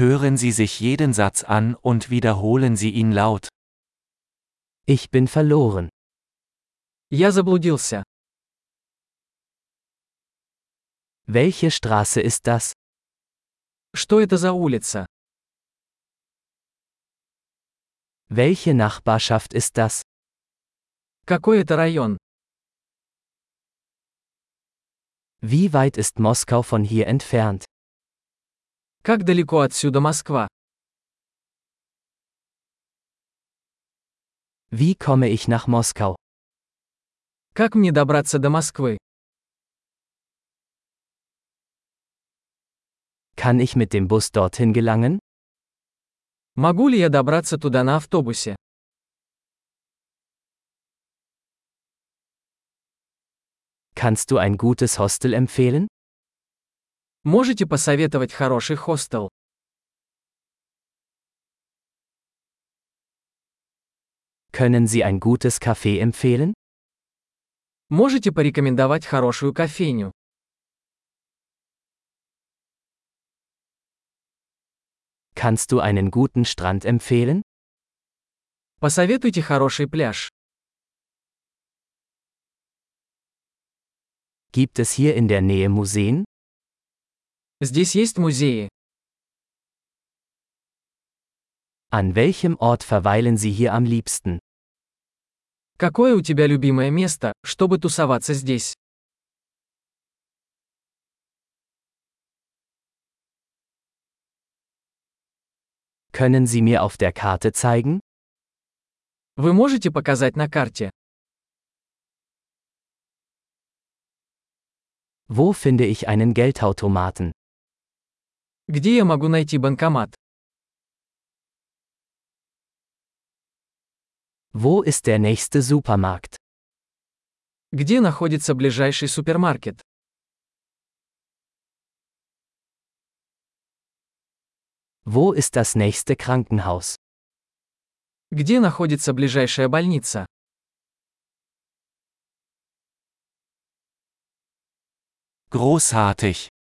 Hören Sie sich jeden Satz an und wiederholen Sie ihn laut. Ich bin verloren. Я заблудился. Welche Straße ist das? Что это за улица? Welche Nachbarschaft ist das? Какой это район? Wie weit ist Moskau von hier entfernt? Как далеко отсюда Москва? Wie komme ich nach Moskau? Как мне добраться до Москвы? Kann ich mit dem Bus dorthin gelangen? Могу ли я добраться туда на автобусе? Kannst du ein gutes Hostel empfehlen? Можете посоветовать хороший хостел? Können Sie ein gutes Café empfehlen? Можете порекомендовать хорошую кофейню? Kannst du einen guten Strand empfehlen? Посоветуйте хороший пляж. Gibt es hier in der Nähe Museen? Здесь есть музеи. An welchem Ort verweilen Sie hier am liebsten? Какое у тебя любимое место, чтобы тусоваться здесь? Können Sie mir auf der Karte zeigen? Вы можете показать на карте? Wo finde ich einen Geldautomaten? Где я могу найти банкомат? Wo ist der nächste Supermarkt? Где находится ближайший супермаркет? Wo ist das nächste Krankenhaus? Где находится ближайшая больница? Großartig!